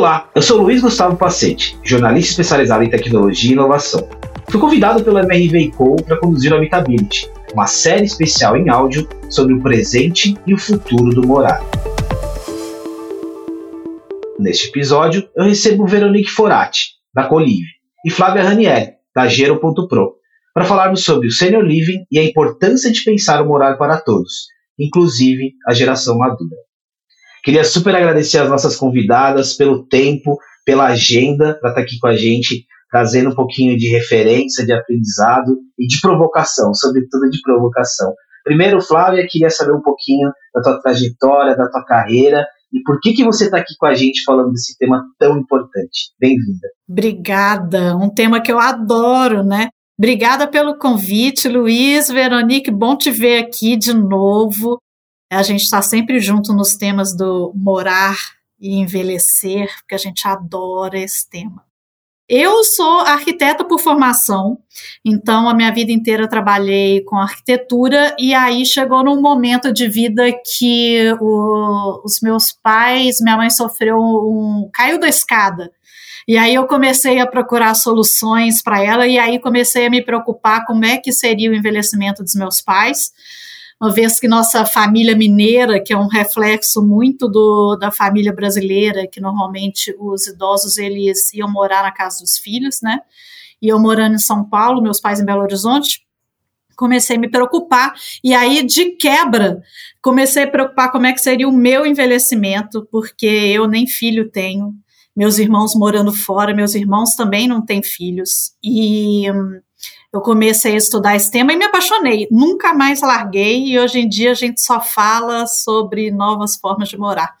Olá, eu sou Luiz Gustavo Pacete, jornalista especializado em tecnologia e inovação. Fui convidado pela MRV Co para conduzir o Habitability, uma série especial em áudio sobre o presente e o futuro do morar. Neste episódio, eu recebo Veronique Forati, da Colive, e Flávia Ranieri, da Gero.pro, para falarmos sobre o senior living e a importância de pensar o morar para todos, inclusive a geração madura. Queria super agradecer as nossas convidadas pelo tempo, pela agenda para estar tá aqui com a gente, trazendo um pouquinho de referência, de aprendizado e de provocação, sobretudo de provocação. Primeiro, Flávia, queria saber um pouquinho da tua trajetória, da tua carreira e por que, que você está aqui com a gente falando desse tema tão importante. Bem-vinda. Obrigada, um tema que eu adoro, né? Obrigada pelo convite, Luiz, Veronique, bom te ver aqui de novo. A gente está sempre junto nos temas do morar e envelhecer, porque a gente adora esse tema. Eu sou arquiteta por formação, então a minha vida inteira trabalhei com arquitetura e aí chegou num momento de vida que o, os meus pais, minha mãe sofreu um caiu da escada. E aí eu comecei a procurar soluções para ela e aí comecei a me preocupar como é que seria o envelhecimento dos meus pais uma vez que nossa família mineira, que é um reflexo muito do, da família brasileira, que normalmente os idosos eles iam morar na casa dos filhos, né? E eu morando em São Paulo, meus pais em Belo Horizonte, comecei a me preocupar e aí de quebra comecei a preocupar como é que seria o meu envelhecimento, porque eu nem filho tenho, meus irmãos morando fora, meus irmãos também não têm filhos. E hum, eu comecei a estudar esse tema e me apaixonei. Nunca mais larguei e hoje em dia a gente só fala sobre novas formas de morar.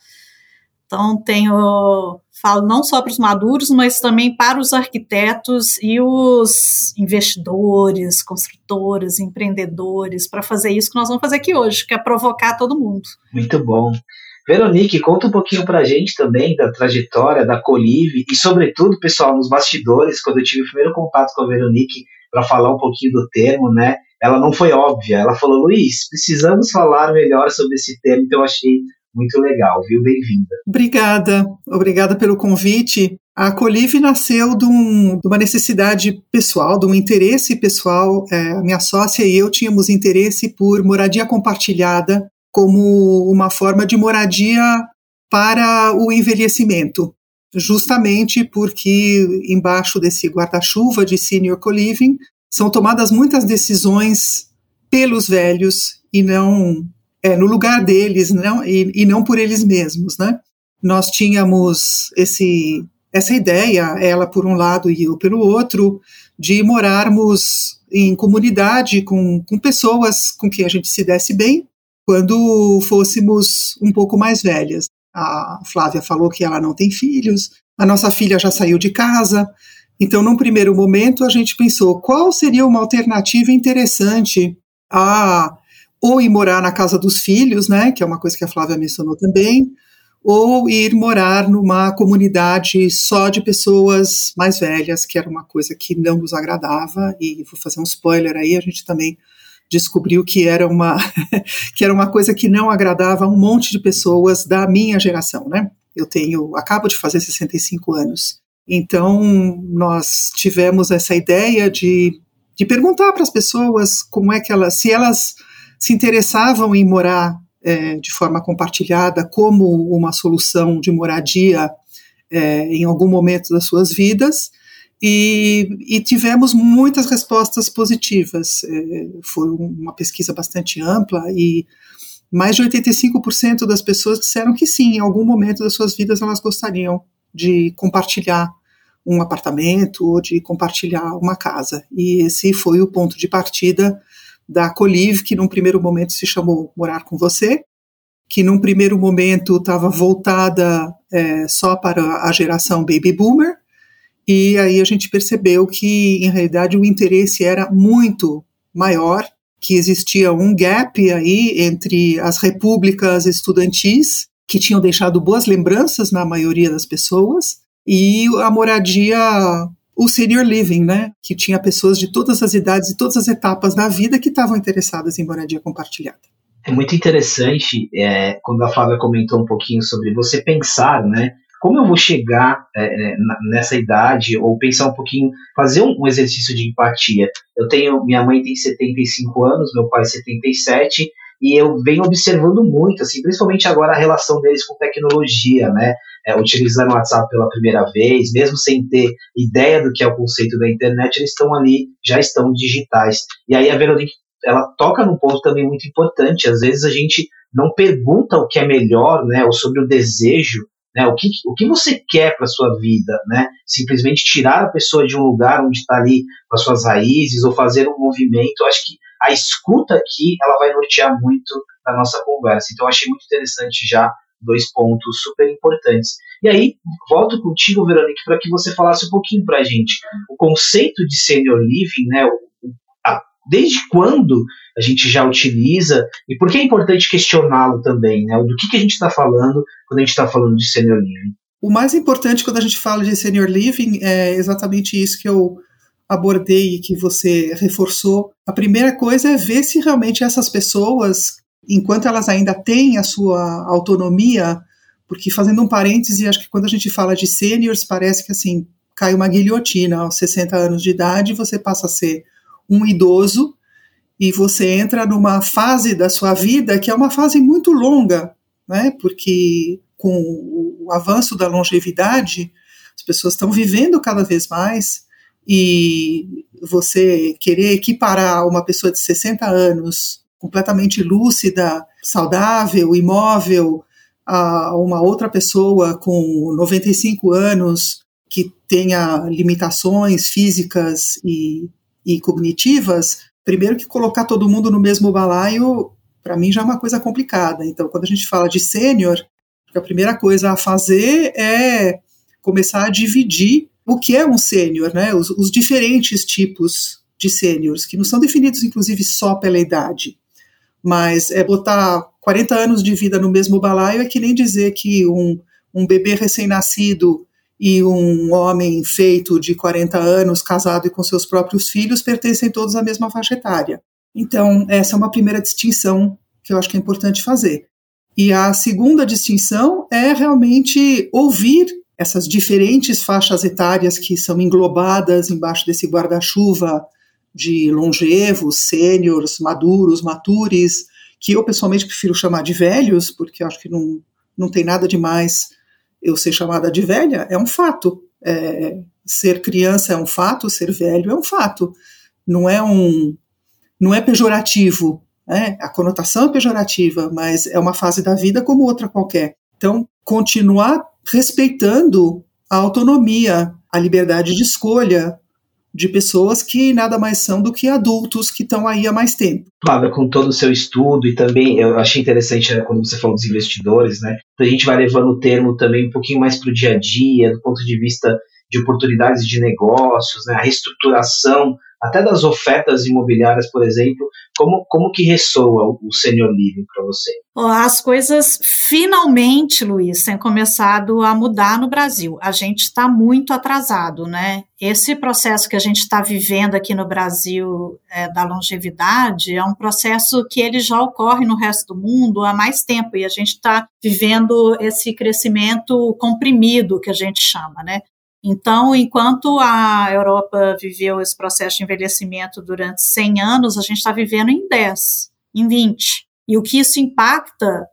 Então tenho falo não só para os maduros, mas também para os arquitetos e os investidores, construtores, empreendedores, para fazer isso que nós vamos fazer aqui hoje, que é provocar todo mundo. Muito bom. Veronique, conta um pouquinho para a gente também da trajetória da Colive e, sobretudo, pessoal, nos bastidores, quando eu tive o primeiro contato com a Veronique, para falar um pouquinho do termo, né? Ela não foi óbvia. Ela falou, Luiz, precisamos falar melhor sobre esse termo, então eu achei muito legal, viu? Bem-vinda. Obrigada, obrigada pelo convite. A Colive nasceu de, um, de, uma necessidade pessoal, de um interesse pessoal. É, minha sócia e eu tínhamos interesse por moradia compartilhada como uma forma de moradia para o envelhecimento justamente porque embaixo desse guarda-chuva de senior co-living são tomadas muitas decisões pelos velhos e não é, no lugar deles não, e, e não por eles mesmos, né? Nós tínhamos esse essa ideia, ela por um lado e eu pelo outro, de morarmos em comunidade com, com pessoas com quem a gente se desse bem quando fôssemos um pouco mais velhas. A Flávia falou que ela não tem filhos, a nossa filha já saiu de casa. Então, num primeiro momento, a gente pensou qual seria uma alternativa interessante a ou ir morar na casa dos filhos, né, que é uma coisa que a Flávia mencionou também, ou ir morar numa comunidade só de pessoas mais velhas, que era uma coisa que não nos agradava, e vou fazer um spoiler aí, a gente também descobriu que era uma que era uma coisa que não agradava a um monte de pessoas da minha geração, né? Eu tenho, acabo de fazer 65 anos. Então, nós tivemos essa ideia de, de perguntar para as pessoas como é que elas, se elas se interessavam em morar é, de forma compartilhada como uma solução de moradia é, em algum momento das suas vidas, e, e, tivemos muitas respostas positivas. É, foi uma pesquisa bastante ampla e mais de 85% das pessoas disseram que sim, em algum momento das suas vidas elas gostariam de compartilhar um apartamento ou de compartilhar uma casa. E esse foi o ponto de partida da Colive, que num primeiro momento se chamou Morar com Você, que num primeiro momento estava voltada é, só para a geração baby boomer, e aí a gente percebeu que, em realidade, o interesse era muito maior, que existia um gap aí entre as repúblicas estudantis, que tinham deixado boas lembranças na maioria das pessoas, e a moradia, o senior living, né, que tinha pessoas de todas as idades e todas as etapas da vida que estavam interessadas em moradia compartilhada. É muito interessante é, quando a Flávia comentou um pouquinho sobre você pensar, né, como eu vou chegar é, é nessa idade, ou pensar um pouquinho, fazer um, um, exercício de empatia. Eu tenho, minha mãe tem 75 anos, meu pai 77, e eu venho observando muito, assim, principalmente agora a relação deles com tecnologia, né? É, utilizando o WhatsApp pela primeira vez, mesmo sem ter ideia do que é o conceito da internet, eles estão ali, já estão digitais. E aí a Veronique, ela toca num ponto também muito importante. Às vezes a gente não pergunta o que é melhor, né? Ou sobre o desejo né? O, que, o que você quer para sua vida? Né? Simplesmente tirar a pessoa de um lugar onde está ali com as suas raízes ou fazer um movimento. Eu acho que a escuta aqui ela vai nortear muito a nossa conversa. Então, achei muito interessante já dois pontos super importantes. E aí, volto contigo, Verônica, para que você falasse um pouquinho para a gente o conceito de senior living, né? Desde quando a gente já utiliza e por que é importante questioná-lo também, né? Do que, que a gente está falando quando a gente está falando de senior living? O mais importante quando a gente fala de senior living é exatamente isso que eu abordei e que você reforçou. A primeira coisa é ver se realmente essas pessoas, enquanto elas ainda têm a sua autonomia, porque fazendo um parêntese, acho que quando a gente fala de seniors, parece que assim, cai uma guilhotina aos 60 anos de idade, você passa a ser um idoso e você entra numa fase da sua vida que é uma fase muito longa, né? Porque com o avanço da longevidade, as pessoas estão vivendo cada vez mais e você querer equiparar uma pessoa de 60 anos completamente lúcida, saudável, imóvel, a uma outra pessoa com 95 anos que tenha limitações físicas e e cognitivas, primeiro que colocar todo mundo no mesmo balaio, para mim já é uma coisa complicada. Então, quando a gente fala de sênior, a primeira coisa a fazer é começar a dividir o que é um sênior, né? Os, os, diferentes tipos de sêniors, que não são definidos, inclusive, só pela idade. Mas é botar 40 anos de vida no mesmo balaio é que nem dizer que um, um bebê recém-nascido e um homem feito de 40 anos, casado e com seus próprios filhos, pertencem todos à mesma faixa etária. Então, essa é uma primeira distinção que eu acho que é importante fazer. E a segunda distinção é realmente ouvir essas diferentes faixas etárias que são englobadas embaixo desse guarda-chuva de longevos, sêniores, maduros, matures, que eu pessoalmente prefiro chamar de velhos, porque acho que não, não tem nada de mais eu ser chamada de velha é um fato. É, ser criança é um fato, ser velho é um fato. Não é um, não é pejorativo. Né? A conotação é pejorativa, mas é uma fase da vida como outra qualquer. Então, continuar respeitando a autonomia, a liberdade de escolha, de pessoas que nada mais são do que adultos que estão aí há mais tempo. Flávia, com todo o seu estudo e também eu achei interessante né, quando você falou dos investidores, né? A gente vai levando o termo também um pouquinho mais para o dia a dia, do ponto de vista de oportunidades de negócios, né, a reestruturação até das ofertas imobiliárias, por exemplo, como, como que ressoa o, o senior living para você? As coisas finalmente, Luiz, têm começado a mudar no Brasil. A gente está muito atrasado, né? Esse processo que a gente está vivendo aqui no Brasil é, da longevidade é um processo que ele já ocorre no resto do mundo há mais tempo e a gente está vivendo esse crescimento comprimido que a gente chama, né? Então, enquanto a Europa viveu esse processo de envelhecimento durante 100 anos, a gente está vivendo em 10, em 20. E o que isso impacta,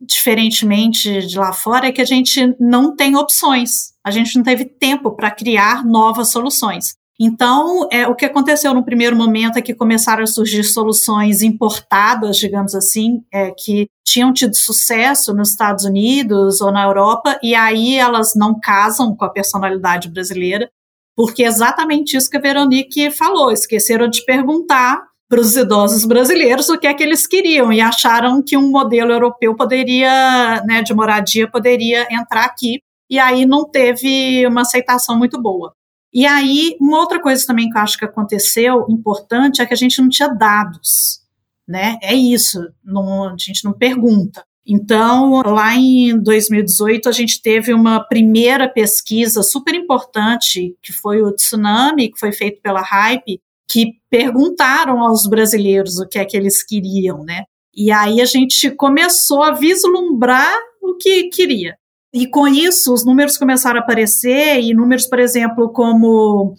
diferentemente de lá fora, é que a gente não tem opções. A gente não teve tempo para criar novas soluções. Então, é, o que aconteceu no primeiro momento é que começaram a surgir soluções importadas, digamos assim, é, que tinham tido sucesso nos Estados Unidos ou na Europa, e aí elas não casam com a personalidade brasileira, porque é exatamente isso que a Veronique falou, esqueceram de perguntar para os idosos brasileiros o que é que eles queriam e acharam que um modelo europeu poderia, né, de moradia poderia entrar aqui, e aí não teve uma aceitação muito boa. E aí, uma outra coisa também que eu acho que aconteceu importante é que a gente não tinha dados, né? É isso, não, a gente não pergunta. Então, lá em 2018, a gente teve uma primeira pesquisa super importante, que foi o Tsunami, que foi feito pela Hype, que perguntaram aos brasileiros o que é que eles queriam, né? E aí a gente começou a vislumbrar o que queria. E com isso, os números começaram a aparecer, e números, por exemplo, como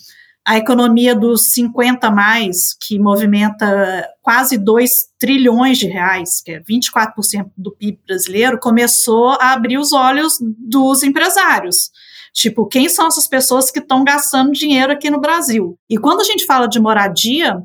a economia dos 50 mais, que movimenta quase 2 trilhões de reais, que é 24% do PIB brasileiro, começou a abrir os olhos dos empresários. Tipo, quem são essas pessoas que estão gastando dinheiro aqui no Brasil? E quando a gente fala de moradia,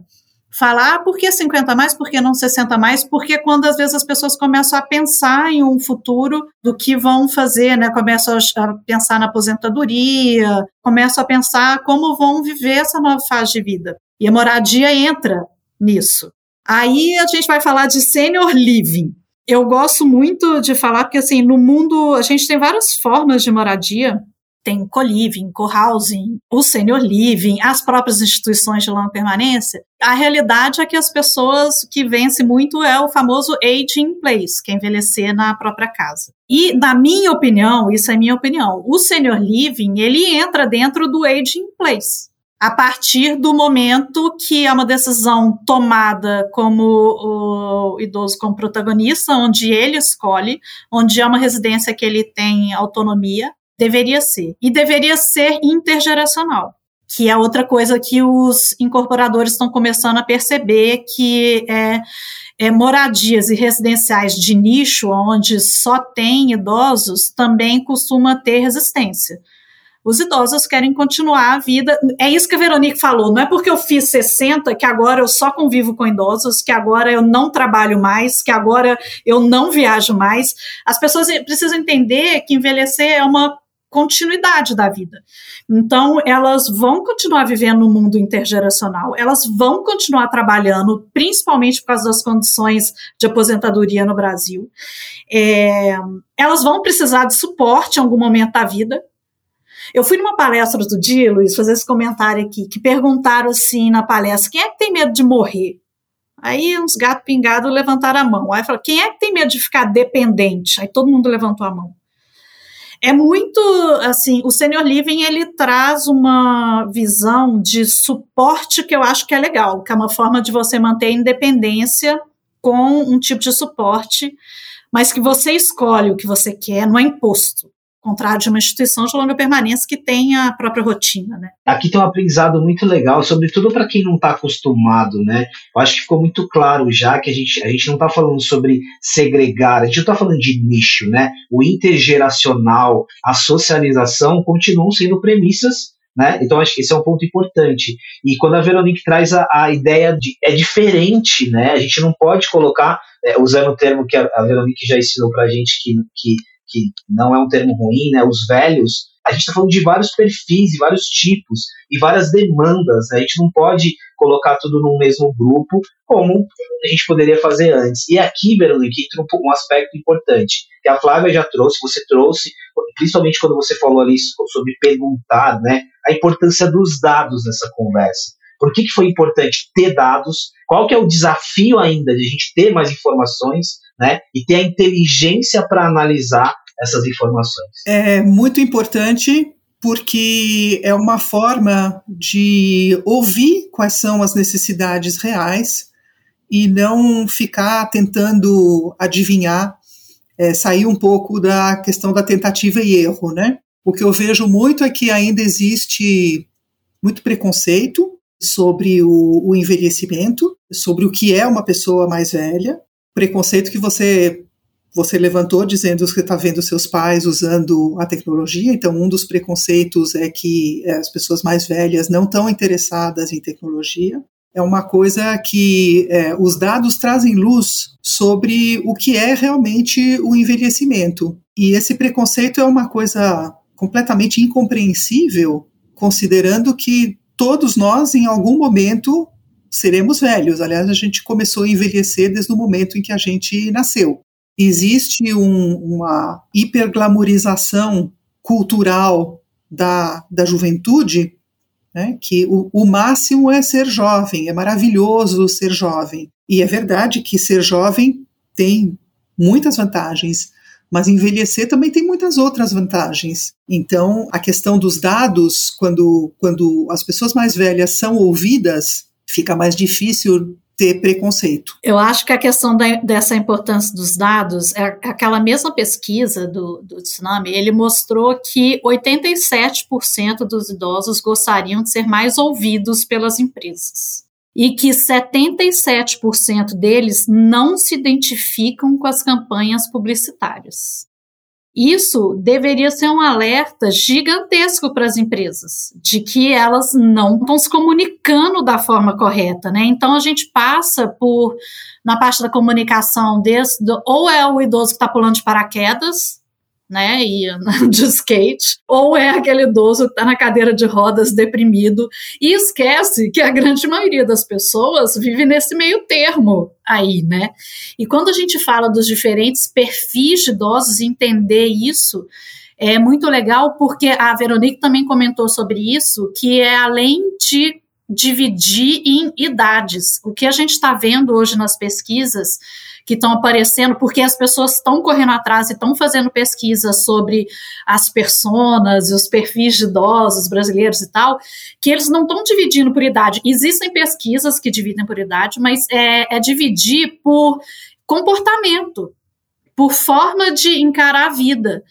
falar ah, por que 50 mais, por que não 60 mais, porque quando às vezes as pessoas começam a pensar em um futuro do que vão fazer, né? Começam a pensar na aposentadoria, começam a pensar como vão viver essa nova fase de vida. E a moradia entra nisso. Aí a gente vai falar de senior living. Eu gosto muito de falar porque assim, no mundo a gente tem várias formas de moradia tem co-living, co-housing, o senior living, as próprias instituições de longa permanência, a realidade é que as pessoas que vencem muito é o famoso aging in place, que é envelhecer na própria casa. E, na minha opinião, isso é minha opinião, o senior living, ele entra dentro do aging in place. A partir do momento que é uma decisão tomada como o idoso como protagonista, onde ele escolhe, onde é uma residência que ele tem autonomia, Deveria ser. E deveria ser intergeracional, que é outra coisa que os incorporadores estão começando a perceber, que é, é moradias e residenciais de nicho, onde só tem idosos, também costuma ter resistência os idosos querem continuar a vida. É isso que a Veronique falou. Não é porque eu fiz 60 que agora eu só convivo com idosos, que agora eu não trabalho mais, que agora eu não viajo mais. As pessoas precisam entender que envelhecer é uma continuidade da vida. Então, elas vão continuar vivendo no mundo intergeracional, elas vão continuar trabalhando, principalmente por causa das condições de aposentadoria no Brasil. É, elas vão precisar de suporte em algum momento da vida. Eu fui numa palestra outro dia, Luiz, fazer esse comentário aqui, que perguntaram assim na palestra: quem é que tem medo de morrer? Aí uns gatos pingados levantaram a mão. Aí falou: quem é que tem medo de ficar dependente? Aí todo mundo levantou a mão. É muito assim, o senior living ele traz uma visão de suporte que eu acho que é legal, que é uma forma de você manter a independência com um tipo de suporte, mas que você escolhe o que você quer, não é imposto contrário de uma instituição de longa permanência que tem a própria rotina, né? Aqui tem um aprendizado muito legal, sobretudo para quem não está acostumado, né? Eu acho que ficou muito claro já que a gente, a gente não está falando sobre segregar, a gente não está falando de nicho, né? O intergeracional, a socialização continuam sendo premissas né? Então acho que esse é um ponto importante. E quando a Veronique traz a, a ideia de é diferente, né? A gente não pode colocar, é, usando o termo que a, Veronique já ensinou para a gente que, que que não é um termo ruim, né? Os velhos, a gente está falando de vários perfis e vários tipos e várias demandas. Né? A gente não pode colocar tudo no mesmo grupo como a gente poderia fazer antes. E aqui, Veronique, entra um, um aspecto importante que a Flávia já trouxe, você trouxe, principalmente quando você falou ali sobre perguntar, né? A importância dos dados nessa conversa. Por que, que foi importante ter dados? Qual que é o desafio ainda de a gente ter mais informações né, e ter a inteligência para analisar essas informações? É muito importante porque é uma forma de ouvir quais são as necessidades reais e não ficar tentando adivinhar, é, sair um pouco da questão da tentativa e erro, né? O que eu vejo muito é que ainda existe muito preconceito sobre o, o envelhecimento, sobre o que é uma pessoa mais velha, preconceito que você você levantou dizendo que está vendo seus pais usando a tecnologia. Então, um dos preconceitos é que é, as pessoas mais velhas não estão interessadas em tecnologia. É uma coisa que é, os dados trazem luz sobre o que é realmente o envelhecimento. E esse preconceito é uma coisa completamente incompreensível, considerando que todos nós, em algum momento, seremos velhos. Aliás, a gente começou a envelhecer desde o momento em que a gente nasceu. Existe um, uma hiperglamorização cultural da, da juventude, né, que o, o máximo é ser jovem, é maravilhoso ser jovem. E é verdade que ser jovem tem muitas vantagens, mas envelhecer também tem muitas outras vantagens. Então, a questão dos dados, quando, quando as pessoas mais velhas são ouvidas, fica mais difícil ter preconceito. Eu acho que a questão da, dessa importância dos dados, é aquela mesma pesquisa do, do Tsunami, ele mostrou que 87% dos idosos gostariam de ser mais ouvidos pelas empresas. E que 77% deles não se identificam com as campanhas publicitárias. Isso deveria ser um alerta gigantesco para as empresas, de que elas não estão se comunicando da forma correta, né? Então a gente passa por, na parte da comunicação, desse, ou é o idoso que está pulando de paraquedas, né, e de skate, ou é aquele idoso que está na cadeira de rodas deprimido e esquece que a grande maioria das pessoas vive nesse meio termo aí, né? E quando a gente fala dos diferentes perfis de idosos, entender isso é muito legal porque a Veronique também comentou sobre isso, que é além de dividir em idades. O que a gente está vendo hoje nas pesquisas que estão aparecendo, porque as pessoas estão correndo atrás e estão fazendo pesquisas sobre as personas e os perfis de idosos brasileiros e tal, que eles não estão dividindo por idade. Existem pesquisas que dividem por idade, mas é, é dividir por comportamento, por forma de encarar a vida.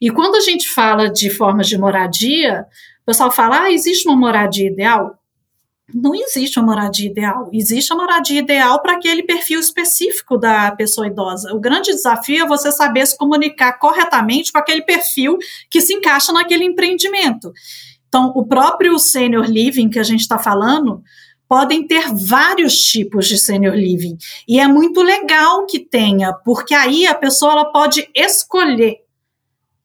E quando a gente fala de formas de moradia, o pessoal fala: ah, existe uma moradia ideal? Não existe uma moradia ideal. Existe a moradia ideal para aquele perfil específico da pessoa idosa. O grande desafio é você saber se comunicar corretamente com aquele perfil que se encaixa naquele empreendimento. Então, o próprio senior living que a gente está falando podem ter vários tipos de senior living e é muito legal que tenha, porque aí a pessoa ela pode escolher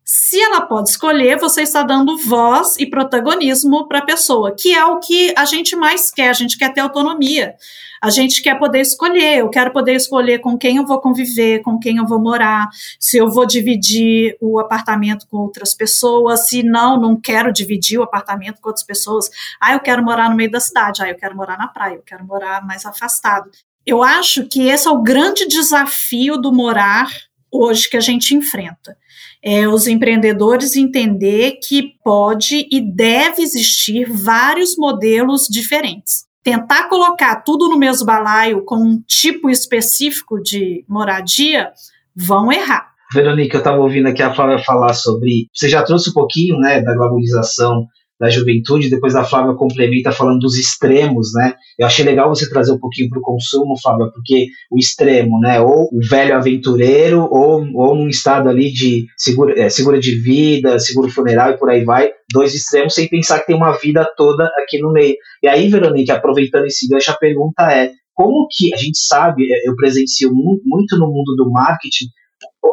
se ela pode escolher, você está dando voz e protagonismo para a pessoa, que é o que a gente mais quer, a gente quer ter autonomia. A gente quer poder escolher, eu quero poder escolher com quem eu vou conviver, com quem eu vou morar, se eu vou dividir o apartamento com outras pessoas, se não, não quero dividir o apartamento com outras pessoas. Ah, eu quero morar no meio da cidade, ah, eu quero morar na praia, eu quero morar mais afastado. Eu acho que esse é o grande desafio do morar hoje que a gente enfrenta é, os empreendedores entender que pode e deve existir vários modelos diferentes. Tentar colocar tudo no mesmo balaio com um tipo específico de moradia, vão errar. Verônica, eu estava ouvindo aqui a Flávia falar sobre. Você já trouxe um pouquinho né, da globalização da juventude, depois a Flávia complementa falando dos extremos, né? Eu achei legal você trazer um pouquinho para o consumo, Flávia, porque o extremo, né? Ou o velho aventureiro, ou, ou num estado ali de seguro, é, seguro de vida, seguro funeral e por aí vai, dois extremos, sem pensar que tem uma vida toda aqui no meio. E aí, Veronique, aproveitando esse gancho, a pergunta é, como que a gente sabe, eu presencio muito no mundo do marketing,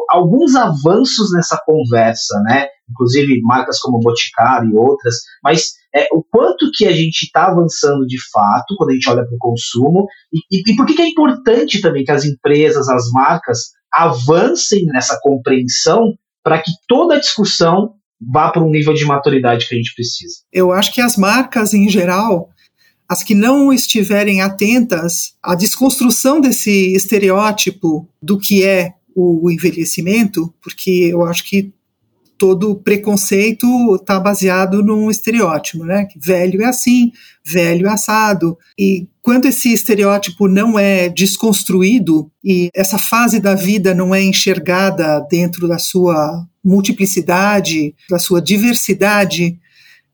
alguns avanços nessa conversa, né? Inclusive marcas como Boticário e outras, mas é, o quanto que a gente está avançando de fato quando a gente olha para o consumo e, e, e por que, que é importante também que as empresas, as marcas avancem nessa compreensão para que toda a discussão vá para um nível de maturidade que a gente precisa. Eu acho que as marcas em geral as que não estiverem atentas à desconstrução desse estereótipo do que é o envelhecimento, porque eu acho que todo preconceito está baseado num estereótipo, né? Que velho é assim, velho é assado. E quando esse estereótipo não é desconstruído e essa fase da vida não é enxergada dentro da sua multiplicidade, da sua diversidade,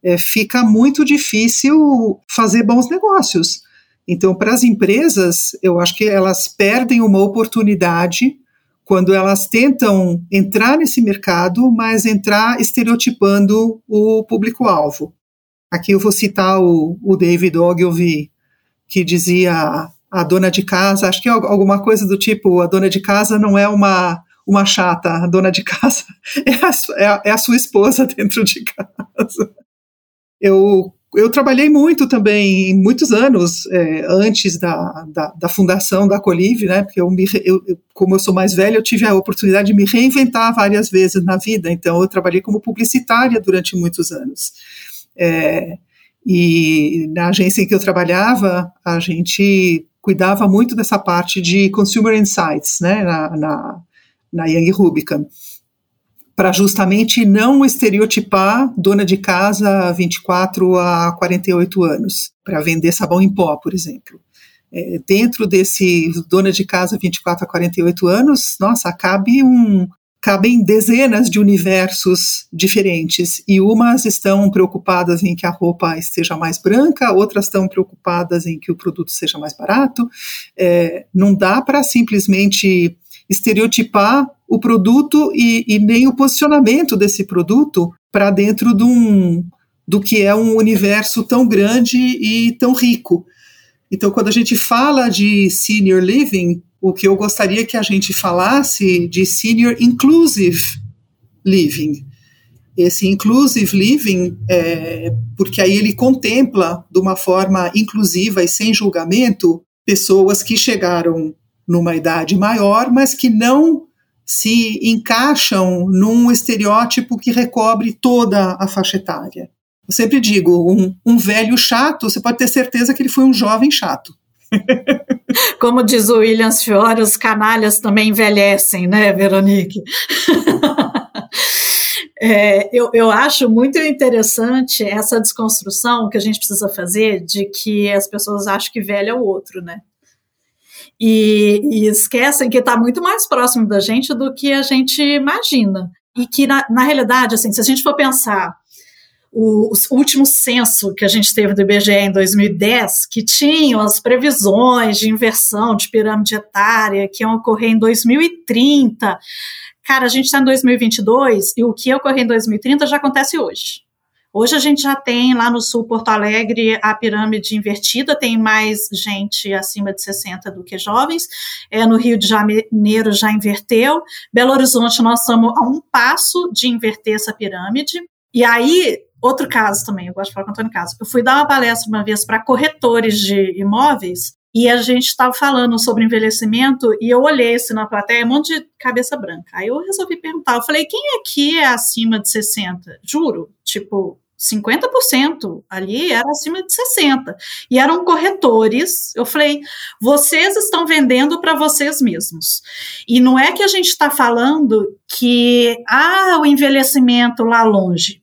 é, fica muito difícil fazer bons negócios. Então, para as empresas, eu acho que elas perdem uma oportunidade quando elas tentam entrar nesse mercado, mas entrar estereotipando o público-alvo. Aqui eu vou citar o, o David Ogilvy, que dizia a dona de casa, acho que é alguma coisa do tipo, a dona de casa não é uma, uma chata, a dona de casa é a, é a, é a sua esposa dentro de casa. Eu eu trabalhei muito também, muitos anos é, antes da, da, da, fundação da Colive, né? Porque eu, me, eu, como eu sou mais velha, eu tive a oportunidade de me reinventar várias vezes na vida. Então, eu trabalhei como publicitária durante muitos anos. É, e na agência em que eu trabalhava, a gente cuidava muito dessa parte de consumer insights, né? Na, na, na Young Rubicon para justamente não estereotipar dona de casa 24 a 48 anos, para vender sabão em pó, por exemplo. é, dentro desse dona de casa 24 a 48 anos, nossa, cabe um, cabem dezenas de universos diferentes e umas estão preocupadas em que a roupa esteja mais branca, outras estão preocupadas em que o produto seja mais barato. É, não dá para simplesmente estereotipar o produto e, e, nem o posicionamento desse produto para dentro de um, do que é um universo tão grande e tão rico. Então, quando a gente fala de senior living, o que eu gostaria que a gente falasse de senior inclusive living. Esse inclusive living, é, porque aí ele contempla de uma forma inclusiva e sem julgamento pessoas que chegaram numa idade maior, mas que não se encaixam num estereótipo que recobre toda a faixa etária. Eu sempre digo, um, um velho chato, você pode ter certeza que ele foi um jovem chato. Como diz o Williams Fiore, os canalhas também envelhecem, né, Veronique? É, eu, eu acho muito interessante essa desconstrução que a gente precisa fazer de que as pessoas acham que velho é o outro, né? E, e esquecem que está muito mais próximo da gente do que a gente imagina. E que, na, na realidade, assim, se a gente for pensar o, o, último censo que a gente teve do IBGE em 2010, que tinham as previsões de inversão de pirâmide etária que iam ocorrer em 2030. Cara, a gente está em 2022 e o que ia ocorrer em 2030 já acontece hoje. Hoje a gente já tem lá no sul Porto Alegre a pirâmide invertida, tem mais gente acima de 60 do que jovens. É, no Rio de Janeiro já inverteu. Belo Horizonte nós estamos a um passo de inverter essa pirâmide. E aí Outro caso também, eu gosto de falar com o Antônio Caso. Eu fui dar uma palestra uma vez para corretores de imóveis e a gente estava falando sobre envelhecimento e eu olhei assim na plateia, um monte de cabeça branca. Aí eu resolvi perguntar, eu falei, quem aqui é acima de 60? Juro, tipo, 50% ali era acima de 60. E eram corretores. Eu falei, vocês estão vendendo para vocês mesmos. E não é que a gente está falando que ah, o envelhecimento lá longe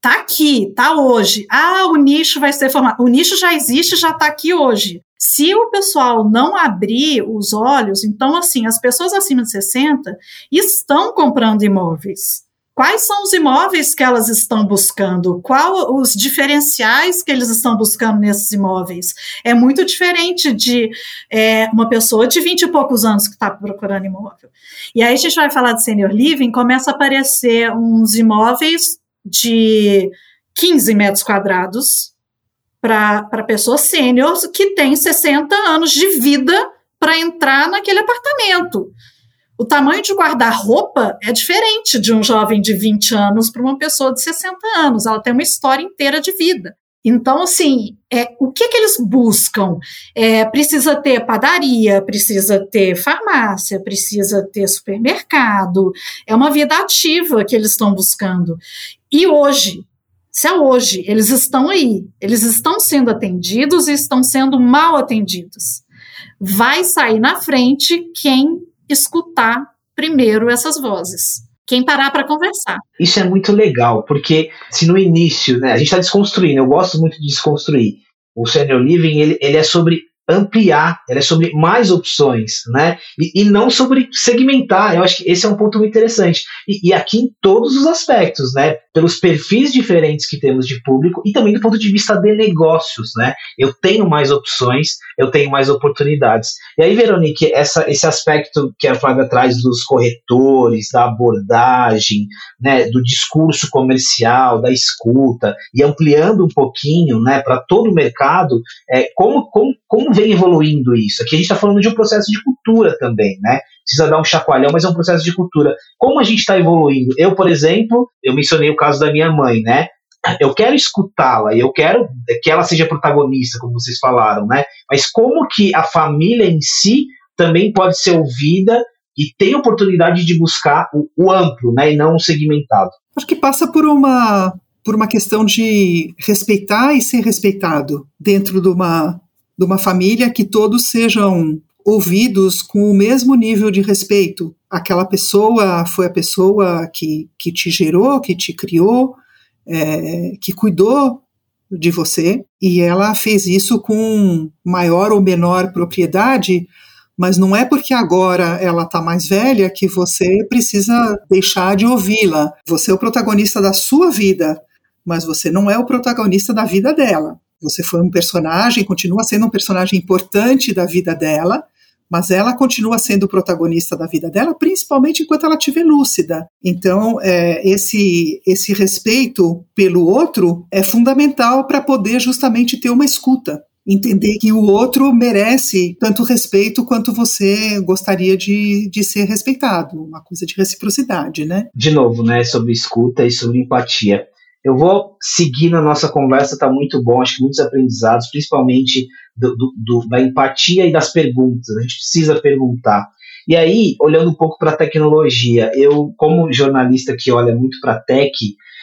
tá aqui, tá hoje. Ah, o nicho vai ser formado. O nicho já existe, já está aqui hoje. Se o pessoal não abrir os olhos, então, assim, as pessoas acima de 60 estão comprando imóveis. Quais são os imóveis que elas estão buscando? Qual os diferenciais que eles estão buscando nesses imóveis? É muito diferente de é, uma pessoa de 20 e poucos anos que está procurando imóvel. E aí a gente vai falar de senior living, começa a aparecer uns imóveis de 15 metros quadrados para pessoas sêniores que têm 60 anos de vida para entrar naquele apartamento. O tamanho de guarda-roupa é diferente de um jovem de 20 anos para uma pessoa de 60 anos. Ela tem uma história inteira de vida. Então, assim, é, o que, que eles buscam? É, precisa ter padaria, precisa ter farmácia, precisa ter supermercado. É uma vida ativa que eles estão buscando. E hoje, se é hoje, eles estão aí, eles estão sendo atendidos e estão sendo mal atendidos. Vai sair na frente quem escutar primeiro essas vozes quem parar para conversar. Isso é muito legal, porque se no início, né, a gente está desconstruindo, eu gosto muito de desconstruir. O Senior Living, ele, ele é sobre ampliar, ela é sobre mais opções, né? E, e, não sobre segmentar. Eu acho que esse é um ponto muito interessante. E, e, aqui em todos os aspectos, né? Pelos perfis diferentes que temos de público e também do ponto de vista de negócios, né? Eu tenho mais opções, eu tenho mais oportunidades. E aí, Veronique, essa, esse aspecto que a Flávia traz dos corretores, da abordagem, né? Do discurso comercial, da escuta e ampliando um pouquinho, né? Para todo o mercado, é, como, como, como vem evoluindo isso? Aqui a gente está falando de um processo de cultura também, né? Precisa dar um chacoalhão, mas é um processo de cultura. Como a gente está evoluindo? Eu, por exemplo, eu mencionei o caso da minha mãe, né? Eu quero escutá-la, eu quero que ela seja protagonista, como vocês falaram, né? Mas como que a família em si também pode ser ouvida e tem oportunidade de buscar o, o amplo, né? E não o segmentado. Acho que passa por uma por uma questão de respeitar e ser respeitado dentro de uma de uma família que todos sejam ouvidos com o mesmo nível de respeito. Aquela pessoa foi a pessoa que, que te gerou, que te criou, é, que cuidou de você, e ela fez isso com maior ou menor propriedade, mas não é porque agora ela está mais velha que você precisa deixar de ouvi-la. Você é o protagonista da sua vida, mas você não é o protagonista da vida dela. Você foi um personagem, continua sendo um personagem importante da vida dela, mas ela continua sendo protagonista da vida dela, principalmente enquanto ela estiver lúcida. Então, é, esse, esse respeito pelo outro é fundamental para poder justamente ter uma escuta. Entender que o outro merece tanto respeito quanto você gostaria de, de ser respeitado, uma coisa de reciprocidade, né? De novo, né, sobre escuta e sobre empatia. Eu vou seguir na nossa conversa, está muito bom, acho que muitos aprendizados, principalmente do, do, do, da empatia e das perguntas. A gente precisa perguntar. E aí, olhando um pouco para a tecnologia, eu, como jornalista que olha muito para tech,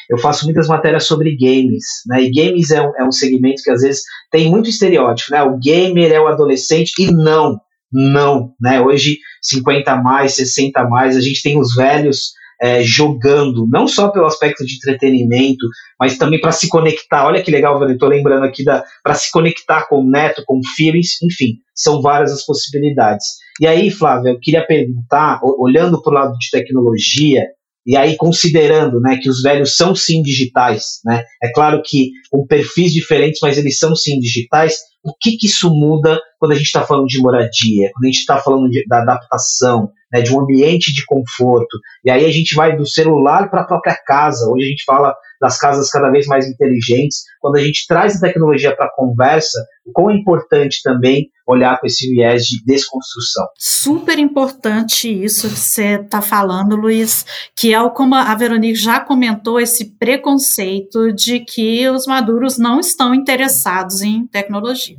eu faço muitas matérias sobre games, né? E games é um, é um segmento que às vezes tem muito estereótipo, né? O gamer é o adolescente e não, não, né? Hoje 50 mais, 60 mais, a gente tem os velhos é, jogando, não só pelo aspecto de entretenimento, mas também para se conectar. Olha que legal, eu estou lembrando aqui da para se conectar com o neto, com filhos, enfim, são várias as possibilidades. E aí, Flávia, eu queria perguntar, olhando para o lado de tecnologia, e aí considerando né, que os velhos são sim digitais, né, é claro que com perfis diferentes, mas eles são sim digitais, o que, que isso muda quando a gente está falando de moradia, quando a gente está falando de, da adaptação, né, de um ambiente de conforto. E aí a gente vai do celular para a própria casa. Hoje a gente fala das casas cada vez mais inteligentes. Quando a gente traz a tecnologia para a conversa, o quão é importante também olhar com esse viés de desconstrução. Super importante isso que você está falando, Luiz, que é o como a Veronique já comentou, esse preconceito de que os maduros não estão interessados em tecnologia.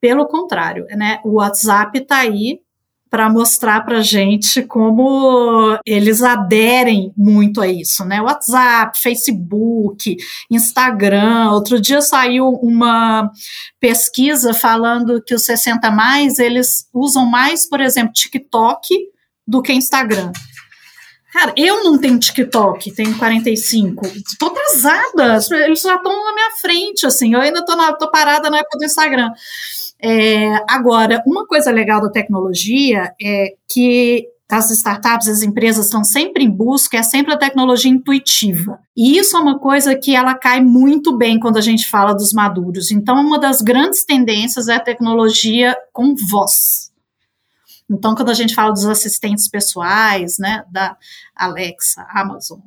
Pelo contrário, né, o WhatsApp está aí para mostrar para gente como eles aderem muito a isso, né? WhatsApp, Facebook, Instagram. Outro dia saiu uma pesquisa falando que os 60 mais eles usam mais, por exemplo, TikTok do que Instagram. Cara, eu não tenho TikTok, tenho 45. Estou atrasada, eles já estão na minha frente, assim. Eu ainda estou parada na época do Instagram. É, agora, uma coisa legal da tecnologia é que as startups, as empresas estão sempre em busca, é sempre a tecnologia intuitiva. E isso é uma coisa que ela cai muito bem quando a gente fala dos maduros. Então, uma das grandes tendências é a tecnologia com voz. Então, quando a gente fala dos assistentes pessoais, né, da Alexa, Amazon,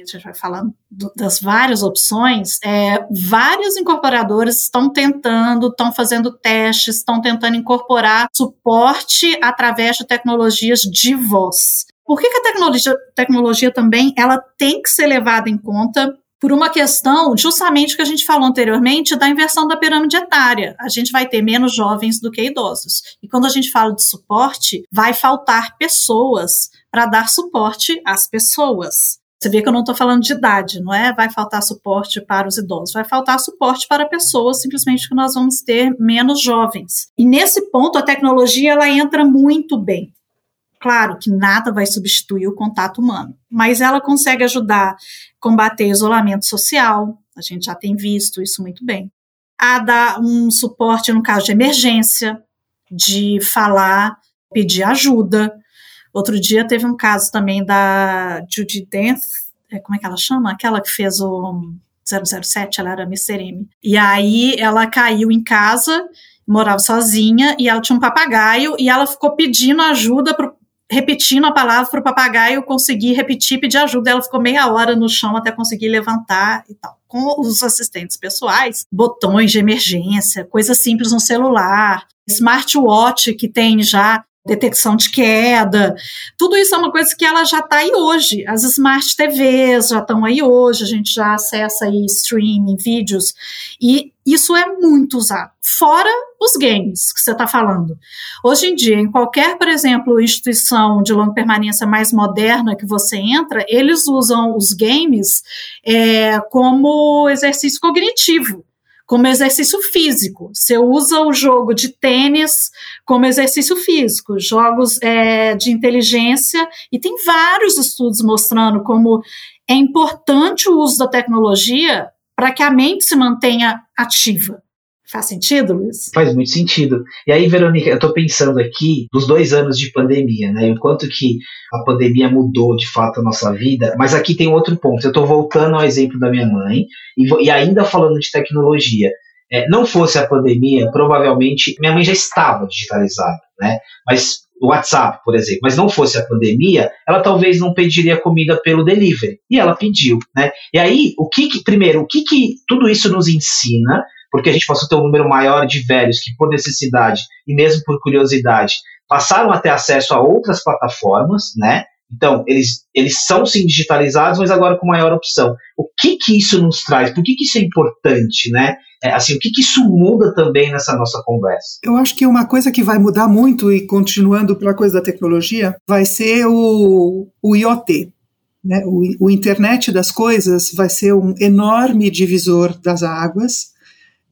a gente vai falando do, das várias opções, é, vários incorporadores estão tentando, estão fazendo testes, estão tentando incorporar suporte através de tecnologias de voz. Por que, que a tecnologia, tecnologia também ela tem que ser levada em conta por uma questão, justamente que a gente falou anteriormente, da inversão da pirâmide etária. A gente vai ter menos jovens do que idosos. E quando a gente fala de suporte, vai faltar pessoas para dar suporte às pessoas. Você vê que eu não estou falando de idade, não é? Vai faltar suporte para os idosos, vai faltar suporte para pessoas, simplesmente que nós vamos ter menos jovens. E nesse ponto, a tecnologia ela entra muito bem. Claro que nada vai substituir o contato humano, mas ela consegue ajudar a combater isolamento social, a gente já tem visto isso muito bem. A dar um suporte no caso de emergência, de falar, pedir ajuda. Outro dia teve um caso também da Judy Denth, é, como é que ela chama? Aquela que fez o 007, ela era Mr. M. E aí ela caiu em casa, morava sozinha, e ela tinha um papagaio, e ela ficou pedindo ajuda pro repetindo a palavra para o papagaio conseguir repetir, pedir ajuda. Ela ficou meia hora no chão até conseguir levantar e tal. Com os assistentes pessoais, botões de emergência, coisas simples no celular, smartwatch que tem já detecção de queda. Tudo isso é uma coisa que ela já está aí hoje. As smart TVs já estão aí hoje, a gente já acessa aí streaming, vídeos, e isso é muito usado. Fora os games que você está falando. Hoje em dia, em qualquer, por exemplo, instituição de longa permanência mais moderna que você entra, eles usam os games é, como exercício cognitivo como exercício físico. Você usa o jogo de tênis como exercício físico, jogos é, de inteligência, e tem vários estudos mostrando como é importante o uso da tecnologia para que a mente se mantenha ativa. Faz sentido, Luiz? Faz muito sentido. E aí, Verônica, eu estou pensando aqui dos dois anos de pandemia, né? O quanto que a pandemia mudou de fato a nossa vida. Mas aqui tem outro ponto. Eu estou voltando ao exemplo da minha mãe e, e ainda falando de tecnologia. É, não fosse a pandemia, provavelmente minha mãe já estava digitalizada, né? Mas o WhatsApp, por exemplo, mas não fosse a pandemia, ela talvez não pediria comida pelo delivery. E ela pediu, né? E aí, o que, que primeiro, o que, que tudo isso nos ensina porque a gente passou a ter um número maior de velhos que, por necessidade e mesmo por curiosidade, passaram a ter acesso a outras plataformas, né? Então, eles, eles são sim digitalizados, mas agora com maior opção. O que que isso nos traz? Por que, que isso é importante, né? É, assim, o que que isso muda também nessa nossa conversa? Eu acho que uma coisa que vai mudar muito, e continuando pela coisa da tecnologia, vai ser o, o IoT. Né? O, o Internet das Coisas vai ser um enorme divisor das águas,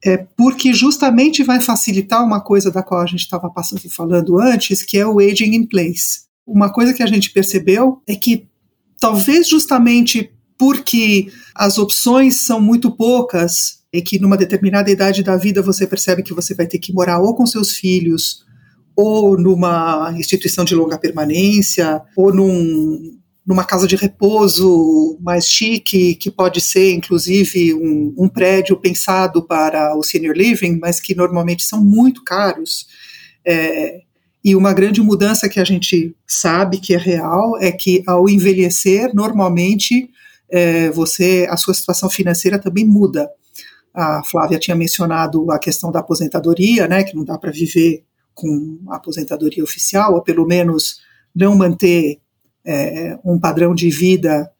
é porque justamente vai facilitar uma coisa da qual a gente estava passando falando antes, que é o aging in place. Uma coisa que a gente percebeu é que talvez justamente porque as opções são muito poucas e que numa determinada idade da vida você percebe que você vai ter que morar ou com seus filhos ou numa instituição de longa permanência ou num numa casa de repouso mais chique, que pode ser inclusive um, um, prédio pensado para o senior living, mas que normalmente são muito caros. É, e uma grande mudança que a gente sabe que é real é que ao envelhecer, normalmente é, você a sua situação financeira também muda. A Flávia tinha mencionado a questão da aposentadoria, né, que não dá para viver com aposentadoria oficial, ou pelo menos não manter é, um padrão de vida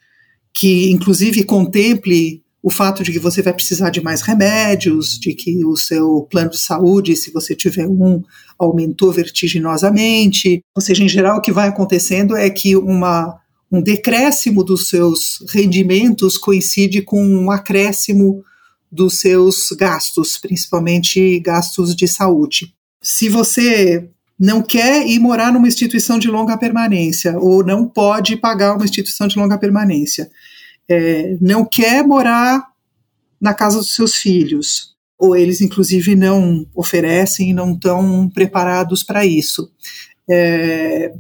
que, inclusive, contemple o fato de que você vai precisar de mais remédios, de que o seu plano de saúde, se você tiver um, aumentou vertiginosamente. Ou seja, em geral, o que vai acontecendo é que uma, um decréscimo dos seus rendimentos coincide com um acréscimo dos seus gastos, principalmente gastos de saúde. Se você não quer ir morar numa instituição de longa permanência, ou não pode pagar uma instituição de longa permanência, é, não quer morar na casa dos seus filhos, ou eles, inclusive, não oferecem e não estão preparados para isso. É,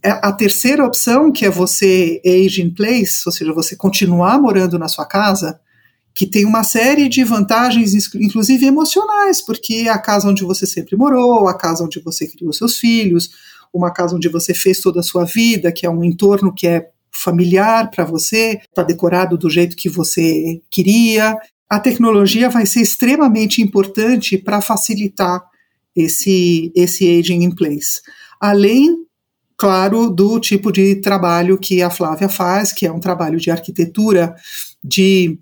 a terceira opção, que é você age in place, ou seja, você continuar morando na sua casa, que tem uma série de vantagens, inclusive emocionais, porque a casa onde você sempre morou, a casa onde você criou seus filhos, uma casa onde você fez toda a sua vida, que é um entorno que é familiar para você, está decorado do jeito que você queria. A tecnologia vai ser extremamente importante para facilitar esse, esse aging in place. Além, claro, do tipo de trabalho que a Flávia faz, que é um trabalho de arquitetura, de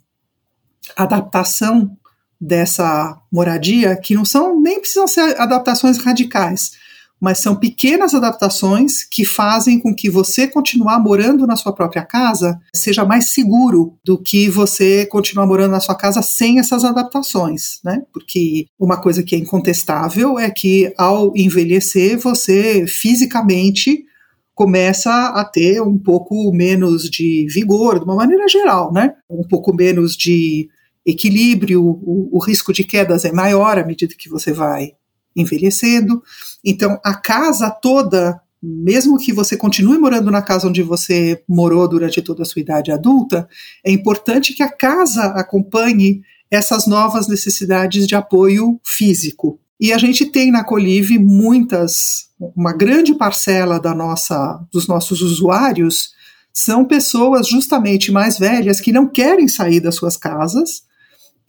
adaptação dessa moradia, que não são nem precisam ser adaptações radicais, mas são pequenas adaptações que fazem com que você continuar morando na sua própria casa seja mais seguro do que você continuar morando na sua casa sem essas adaptações, né? Porque uma coisa que é incontestável é que ao envelhecer você fisicamente começa a ter um pouco menos de vigor, de uma maneira geral, né? Um pouco menos de equilíbrio, o, o risco de quedas é maior à medida que você vai envelhecendo. Então, a casa toda, mesmo que você continue morando na casa onde você morou durante toda a sua idade adulta, é importante que a casa acompanhe essas novas necessidades de apoio físico. E a gente tem na Colive muitas, uma grande parcela da nossa, dos nossos usuários são pessoas justamente mais velhas que não querem sair das suas casas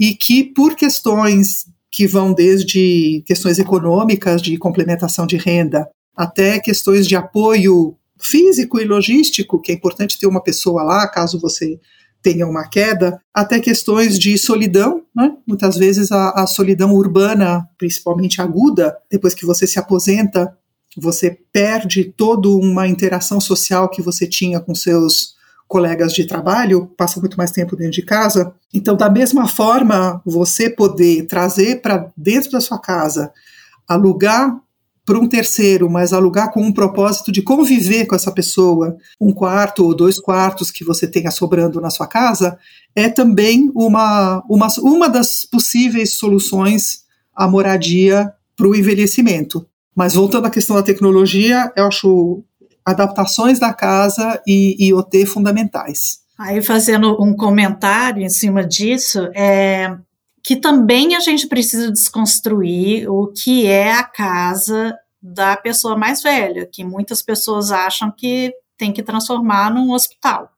e que, por questões que vão desde questões econômicas, de complementação de renda, até questões de apoio físico e logístico, que é importante ter uma pessoa lá caso você tenha uma queda, até questões de solidão, né? muitas vezes a, a solidão urbana, principalmente aguda, depois que você se aposenta, você perde toda uma interação social que você tinha com seus colegas de trabalho, passa muito mais tempo dentro de casa. Então, da mesma forma, você poder trazer para dentro da sua casa, alugar para um terceiro, mas alugar com um propósito de conviver com essa pessoa, um quarto ou dois quartos que você tenha sobrando na sua casa, é também uma, uma, uma das possíveis soluções à moradia para o envelhecimento. Mas voltando à questão da tecnologia, eu acho adaptações da casa e IoT fundamentais. Aí, fazendo um comentário em cima disso, é que também a gente precisa desconstruir o que é a casa da pessoa mais velha, que muitas pessoas acham que tem que transformar num hospital.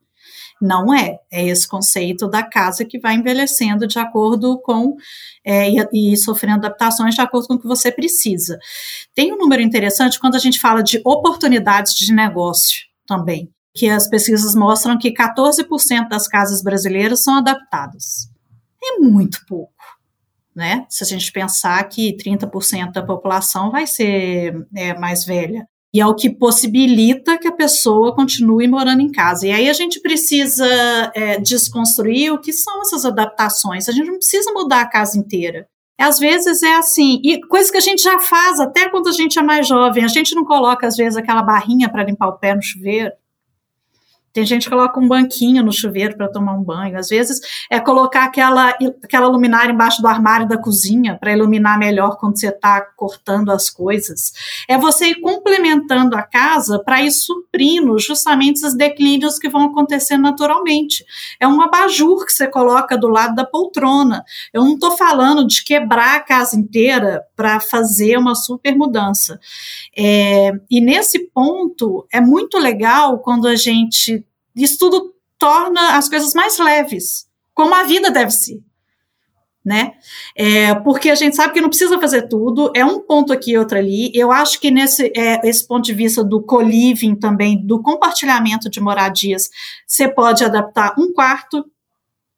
Não é, é esse conceito da casa que vai envelhecendo de acordo com é, e, e, sofrendo adaptações de acordo com o que você precisa. Tem um número interessante quando a gente fala de oportunidades de negócio também, que as pesquisas mostram que 14% das casas brasileiras são adaptadas. É muito pouco. Né? Se a gente pensar que 30% da população vai ser é, mais velha. E é o que possibilita que a pessoa continue morando em casa. E aí a gente precisa é, desconstruir o que são essas adaptações. A gente não precisa mudar a casa inteira. Às vezes é assim, e coisa que a gente já faz até quando a gente é mais jovem. A gente não coloca, às vezes, aquela barrinha para limpar o pé no chuveiro. Tem gente que coloca um banquinho no chuveiro para tomar um banho. Às vezes é colocar aquela, aquela luminária embaixo do armário da cozinha para iluminar melhor quando você está cortando as coisas. É você ir complementando a casa para ir suprindo justamente esses declínios que vão acontecer naturalmente. É um abajur que você coloca do lado da poltrona. Eu não estou falando de quebrar a casa inteira para fazer uma super mudança. É, e nesse ponto é muito legal quando a gente isso tudo torna as coisas mais leves, como a vida deve ser. Né? É, porque a gente sabe que não precisa fazer tudo, é um ponto aqui e outro ali. Eu acho que nesse é, esse ponto de vista do co-living também, do compartilhamento de moradias, você pode adaptar um quarto,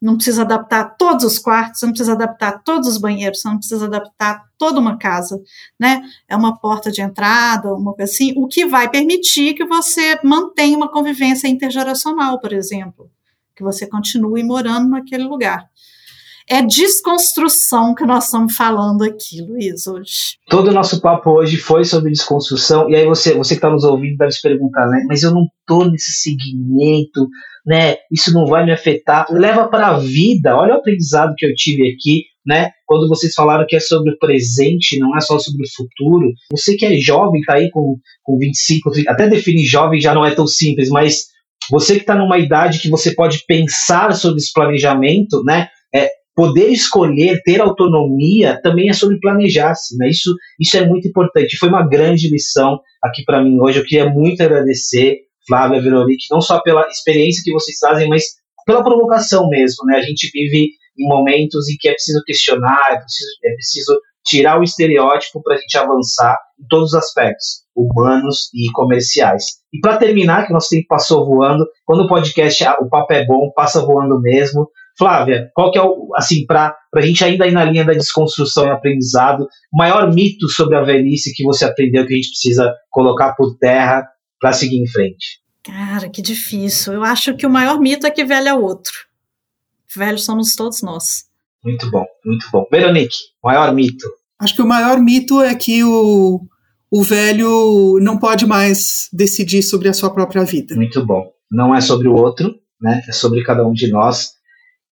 não precisa adaptar todos os quartos, não precisa adaptar todos os banheiros, não precisa adaptar toda uma casa, né? É uma porta de entrada, uma coisa assim, o que vai permitir que você mantenha uma convivência intergeracional, por exemplo, que você continue morando naquele lugar. É desconstrução que nós estamos falando aqui, Luiz, hoje. Todo o nosso papo hoje foi sobre desconstrução, e aí você, você que está nos ouvindo deve se perguntar, né? Mas eu não estou nesse segmento, né? Isso não vai me afetar. Leva para a vida. Olha o aprendizado que eu tive aqui, né? Quando vocês falaram que é sobre o presente, não é só sobre o futuro. Você que é jovem, tá aí com, com 25, 30, até definir jovem já não é tão simples, mas você que está numa idade que você pode pensar sobre esse planejamento, né? Poder escolher, ter autonomia, também é sobre planejar-se, né? Isso, isso é muito importante. Foi uma grande lição aqui para mim hoje. Eu queria muito agradecer Flávia, Veronique, não só pela experiência que vocês trazem, mas pela provocação mesmo, né? A gente vive em momentos em que é preciso questionar, é preciso, é preciso tirar o estereótipo para a gente avançar em todos os aspectos, humanos e comerciais. E para terminar, que nosso tempo passou voando, quando o podcast, ah, o papo é bom, passa voando mesmo. Flávia, qual que é o, assim, para a gente ainda ir na linha da desconstrução e aprendizado, o maior mito sobre a velhice que você aprendeu que a gente precisa colocar por terra para seguir em frente? Cara, que difícil. Eu acho que o maior mito é que velho é outro. Velhos somos todos nós. Muito bom, muito bom. Veronique, maior mito. Acho que o maior mito é que o, o velho não pode mais decidir sobre a sua própria vida. Muito bom. Não é sobre o outro, né? É sobre cada um de nós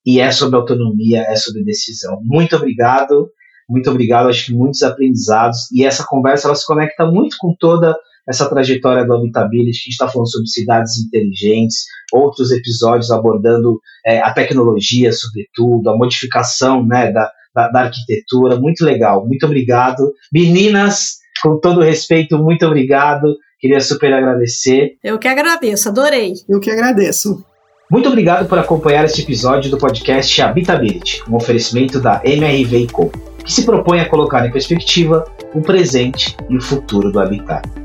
e é sobre autonomia, é sobre decisão. Muito obrigado, muito obrigado. Acho que muitos aprendizados e essa conversa ela se conecta muito com toda essa trajetória do Habitability, a gente está falando sobre cidades inteligentes, outros episódios abordando é, a tecnologia, sobretudo, a modificação né, da, da, da, arquitetura, muito legal, muito obrigado. Meninas, com todo respeito, muito obrigado, queria super agradecer. Eu que agradeço, adorei. Eu que agradeço. Muito obrigado por acompanhar este episódio do podcast Habitability, um oferecimento da MRV Co, que se propõe a colocar em perspectiva o presente e o futuro do habitat.